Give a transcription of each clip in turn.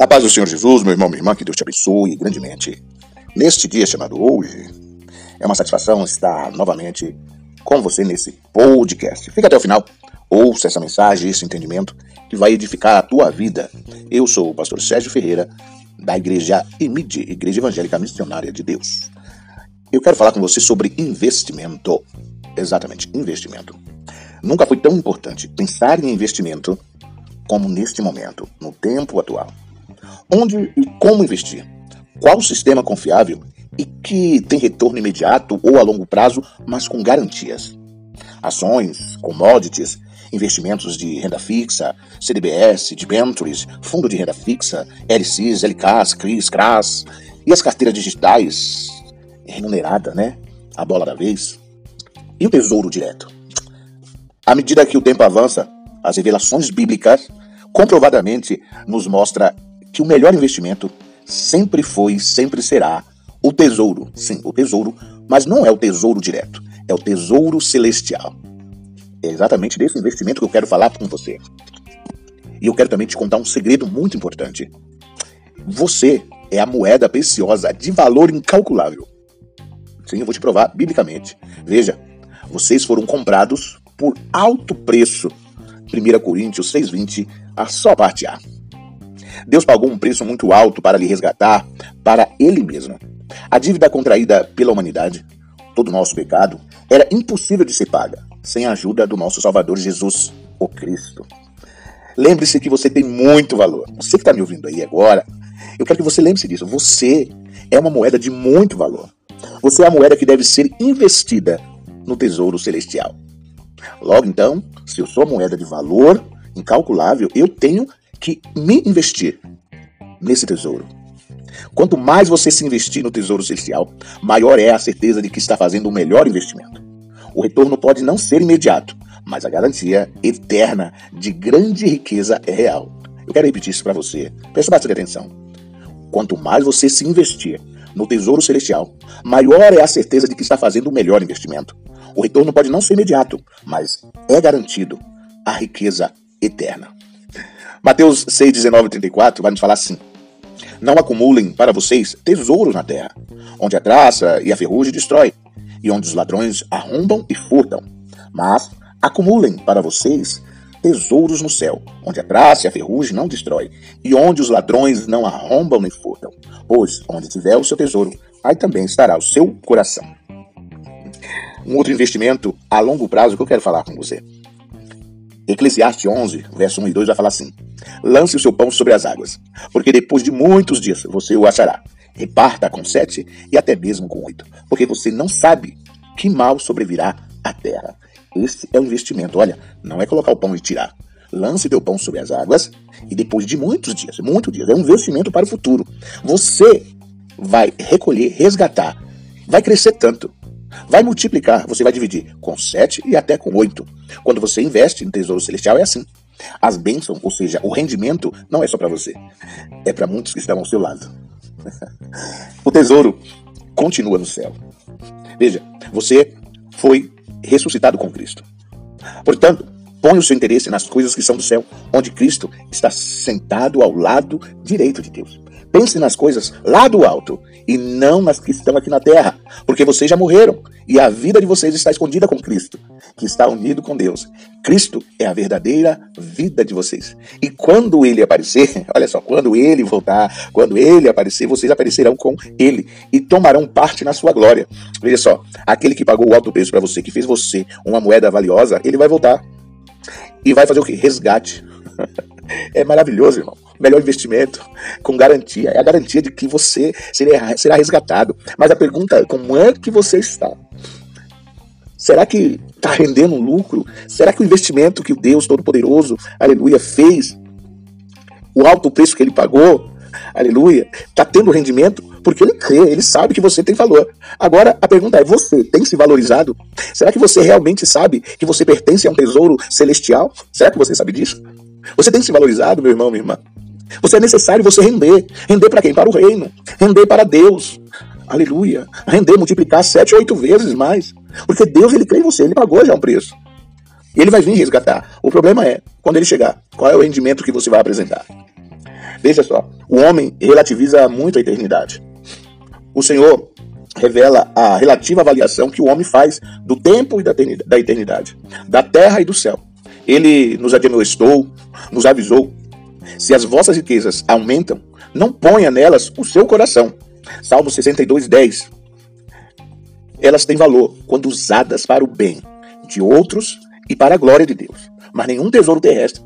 A paz do Senhor Jesus, meu irmão, minha irmã, que Deus te abençoe grandemente. Neste dia chamado hoje, é uma satisfação estar novamente com você nesse podcast. Fica até o final, ouça essa mensagem, esse entendimento que vai edificar a tua vida. Eu sou o pastor Sérgio Ferreira, da Igreja EMID, Igreja Evangélica Missionária de Deus. Eu quero falar com você sobre investimento. Exatamente, investimento. Nunca foi tão importante pensar em investimento como neste momento, no tempo atual. Onde e como investir? Qual sistema confiável e que tem retorno imediato ou a longo prazo, mas com garantias? Ações, commodities, investimentos de renda fixa, CDBS, debentures, fundo de renda fixa, LCs, LKs, CRIs, CRAS e as carteiras digitais remunerada, né? A bola da vez. E o tesouro direto? À medida que o tempo avança, as revelações bíblicas comprovadamente nos mostra que o melhor investimento sempre foi e sempre será o tesouro. Sim, o tesouro, mas não é o tesouro direto, é o tesouro celestial. É exatamente desse investimento que eu quero falar com você. E eu quero também te contar um segredo muito importante. Você é a moeda preciosa de valor incalculável. Sim, eu vou te provar biblicamente. Veja, vocês foram comprados por alto preço. 1 Coríntios 6,20, a só parte A. Deus pagou um preço muito alto para lhe resgatar para Ele mesmo. A dívida contraída pela humanidade, todo o nosso pecado, era impossível de ser paga sem a ajuda do nosso Salvador Jesus, o Cristo. Lembre-se que você tem muito valor. Você que está me ouvindo aí agora, eu quero que você lembre-se disso. Você é uma moeda de muito valor. Você é a moeda que deve ser investida no tesouro celestial. Logo então, se eu sou moeda de valor incalculável, eu tenho que me investir nesse tesouro. Quanto mais você se investir no tesouro celestial, maior é a certeza de que está fazendo o melhor investimento. O retorno pode não ser imediato, mas a garantia eterna de grande riqueza é real. Eu quero repetir isso para você. Preste bastante atenção. Quanto mais você se investir no tesouro celestial, maior é a certeza de que está fazendo o melhor investimento. O retorno pode não ser imediato, mas é garantido a riqueza eterna. Mateus 6, 19 e 34 vai nos falar assim: Não acumulem para vocês tesouros na terra, onde a traça e a ferrugem destrói, e onde os ladrões arrombam e furtam. Mas acumulem para vocês tesouros no céu, onde a traça e a ferrugem não destrói, e onde os ladrões não arrombam nem furtam. Pois onde tiver o seu tesouro, aí também estará o seu coração. Um outro investimento a longo prazo que eu quero falar com você. Eclesiastes 11, verso 1 e 2 vai falar assim: Lance o seu pão sobre as águas, porque depois de muitos dias você o achará. Reparta com sete e até mesmo com oito, porque você não sabe que mal sobrevirá à terra. Esse é o investimento. Olha, não é colocar o pão e tirar. Lance teu pão sobre as águas e depois de muitos dias, muitos dias, é um investimento para o futuro. Você vai recolher, resgatar, vai crescer tanto, vai multiplicar, você vai dividir com sete e até com oito. Quando você investe no Tesouro Celestial é assim. As bênçãos, ou seja, o rendimento, não é só para você, é para muitos que estão ao seu lado. o tesouro continua no céu. Veja, você foi ressuscitado com Cristo. Portanto, põe o seu interesse nas coisas que são do céu, onde Cristo está sentado ao lado direito de Deus. Pense nas coisas lá do alto e não nas que estão aqui na terra, porque vocês já morreram e a vida de vocês está escondida com Cristo, que está unido com Deus. Cristo é a verdadeira vida de vocês. E quando ele aparecer, olha só, quando ele voltar, quando ele aparecer, vocês aparecerão com ele e tomarão parte na sua glória. Veja só, aquele que pagou o alto preço para você, que fez você uma moeda valiosa, ele vai voltar e vai fazer o que? Resgate. é maravilhoso, irmão melhor investimento, com garantia. É a garantia de que você será resgatado. Mas a pergunta é: como é que você está? Será que está rendendo um lucro? Será que o investimento que o Deus Todo-Poderoso, aleluia, fez, o alto preço que ele pagou, aleluia, está tendo rendimento? Porque ele crê, ele sabe que você tem valor. Agora, a pergunta é: você tem se valorizado? Será que você realmente sabe que você pertence a um tesouro celestial? Será que você sabe disso? Você tem se valorizado, meu irmão, minha irmã? Você é necessário você render. Render para quem? Para o reino. Render para Deus. Aleluia. Render, multiplicar sete, oito vezes mais. Porque Deus, ele crê em você, ele pagou já um preço. E ele vai vir resgatar. O problema é, quando ele chegar, qual é o rendimento que você vai apresentar? Veja só, o homem relativiza muito a eternidade. O Senhor revela a relativa avaliação que o homem faz do tempo e da eternidade, da terra e do céu. Ele nos admoestou, nos avisou. Se as vossas riquezas aumentam, não ponha nelas o seu coração. Salmo 62, 10. Elas têm valor quando usadas para o bem de outros e para a glória de Deus. Mas nenhum tesouro terrestre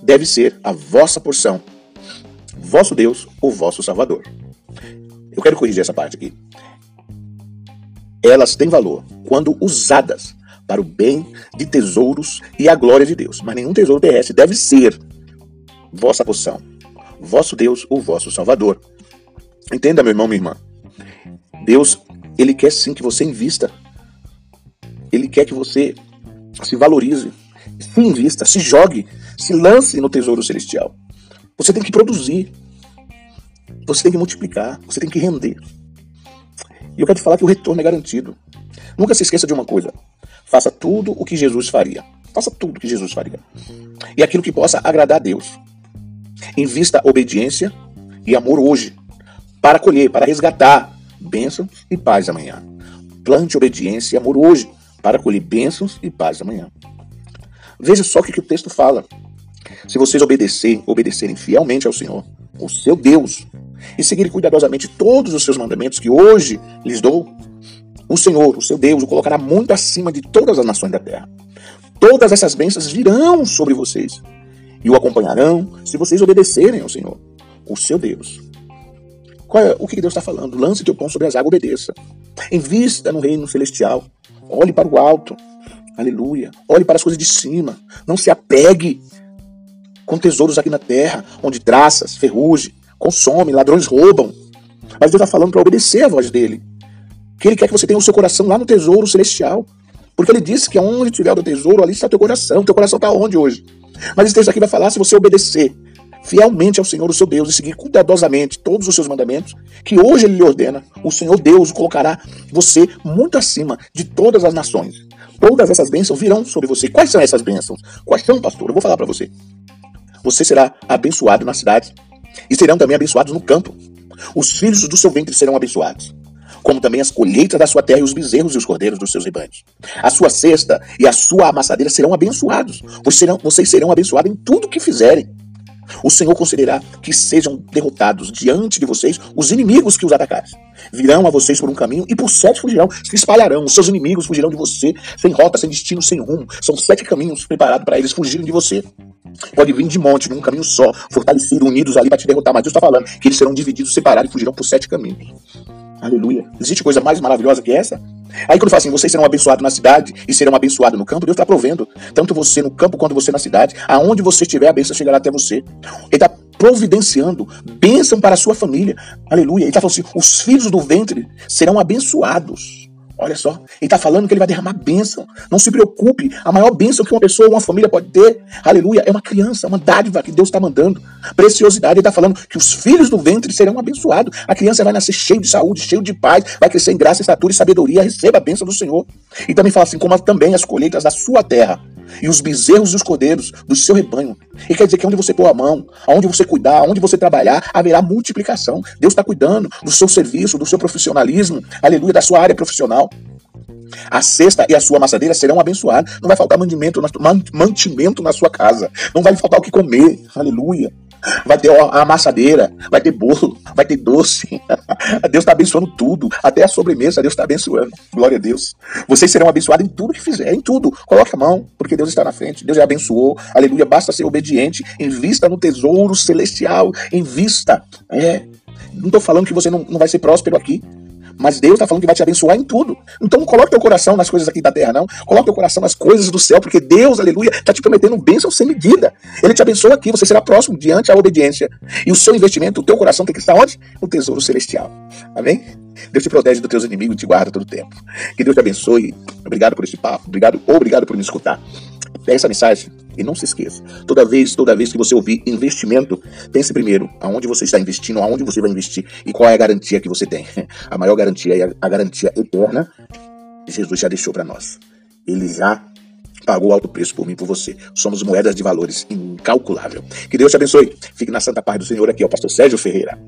deve ser a vossa porção, vosso Deus ou vosso Salvador. Eu quero corrigir essa parte aqui. Elas têm valor quando usadas para o bem de tesouros e a glória de Deus. Mas nenhum tesouro terrestre deve ser vossa porção, vosso Deus ou vosso Salvador. Entenda, meu irmão, minha irmã. Deus, ele quer sim que você invista. Ele quer que você se valorize, se invista, se jogue, se lance no tesouro celestial. Você tem que produzir. Você tem que multiplicar, você tem que render. E eu quero te falar que o retorno é garantido. Nunca se esqueça de uma coisa: faça tudo o que Jesus faria. Faça tudo o que Jesus faria. E aquilo que possa agradar a Deus. Invista obediência e amor hoje, para colher, para resgatar bênçãos e paz amanhã. Plante obediência e amor hoje, para colher bênçãos e paz amanhã. Veja só o que, o texto fala. Se vocês obedecerem, obedecerem fielmente ao Senhor, o seu Deus, e seguirem cuidadosamente todos os seus mandamentos que hoje lhes dou, o Senhor, o seu Deus, o colocará muito acima de todas as nações da terra. Todas essas bênçãos virão sobre vocês e o acompanharão se vocês obedecerem ao Senhor, o seu Deus. É, o que Deus está falando? Lance teu pão sobre as águas, obedeça. Invista no reino celestial. Olhe para o alto. Aleluia. Olhe para as coisas de cima. Não se apegue com tesouros aqui na terra, onde traças, ferrugem, consome, ladrões roubam. Mas Deus está falando para obedecer a voz dele. Que ele quer que você tenha o seu coração lá no tesouro celestial. Porque ele disse que onde tiver o tesouro, ali está teu coração. Teu coração está onde hoje? Mas esse texto aqui vai falar se você obedecer fielmente ao Senhor, o seu Deus, e seguir cuidadosamente todos os seus mandamentos, que hoje ele lhe ordena, o Senhor Deus colocará você muito acima de todas as nações. Todas essas bênçãos virão sobre você. Quais são essas bênçãos? Quais são, pastor? Eu vou falar para você. Você será abençoado na cidade e serão também abençoados no campo. Os filhos do seu ventre serão abençoados, como também as colheitas da sua terra e os bezerros e os cordeiros dos seus rebanhos. A sua cesta e a sua amassadeira serão abençoados, pois serão, vocês serão abençoados em tudo que fizerem. O Senhor concederá que sejam derrotados diante de vocês os inimigos que os atacarem. Virão a vocês por um caminho e por sete fugirão, se espalharão. Os seus inimigos fugirão de você, sem rota, sem destino, sem rumo. São sete caminhos preparados para eles fugirem de você. Pode vir de monte, num caminho só, fortalecidos, unidos ali para te derrotar. Mas Deus está falando que eles serão divididos, separados e fugirão por sete caminhos. Aleluia. Existe coisa mais maravilhosa que essa? Aí quando fala assim, vocês serão abençoados na cidade e serão abençoados no campo, Deus está provendo. Tanto você no campo quanto você na cidade. Aonde você estiver, a bênção chegará até você. Ele está providenciando bênção para a sua família. Aleluia. Ele está falando assim, os filhos do ventre serão abençoados. Olha só, ele está falando que ele vai derramar bênção. Não se preocupe, a maior bênção que uma pessoa, uma família pode ter, aleluia, é uma criança, uma dádiva que Deus está mandando. Preciosidade, ele está falando que os filhos do ventre serão abençoados. A criança vai nascer cheio de saúde, cheio de paz, vai crescer em graça, estatura e sabedoria, receba a bênção do Senhor. E também fala assim, como também as colheitas da sua terra e os bezerros e os cordeiros do seu rebanho. E quer dizer que onde você pôr a mão, aonde você cuidar, aonde você trabalhar, haverá multiplicação. Deus está cuidando do seu serviço, do seu profissionalismo, aleluia, da sua área profissional. A cesta e a sua amassadeira serão abençoadas. Não vai faltar mantimento na, mantimento na sua casa. Não vai faltar o que comer. Aleluia. Vai ter a amassadeira, vai ter bolo, vai ter doce. Deus está abençoando tudo. Até a sobremesa, Deus está abençoando. Glória a Deus. Vocês serão abençoados em tudo que fizerem, em tudo. Coloque a mão, porque Deus está na frente. Deus já abençoou. Aleluia. Basta ser obediente. Invista no tesouro celestial. Invista. É. Não estou falando que você não, não vai ser próspero aqui. Mas Deus está falando que vai te abençoar em tudo. Então não coloque teu coração nas coisas aqui da terra, não. Coloque teu coração nas coisas do céu, porque Deus, aleluia, está te prometendo bênção sem medida. Ele te abençoa aqui, você será próximo diante da obediência. E o seu investimento, o teu coração tem que estar onde? No tesouro celestial. Amém? Deus te protege dos teus inimigos e te guarda todo o tempo. Que Deus te abençoe. Obrigado por esse papo. Obrigado, obrigado por me escutar. Pega essa mensagem e não se esqueça. Toda vez, toda vez que você ouvir investimento, pense primeiro aonde você está investindo, aonde você vai investir e qual é a garantia que você tem. A maior garantia é a garantia eterna. Jesus já deixou para nós. Ele já pagou alto preço por mim e por você. Somos moedas de valores incalculável. Que Deus te abençoe. Fique na santa paz do Senhor aqui, o pastor Sérgio Ferreira.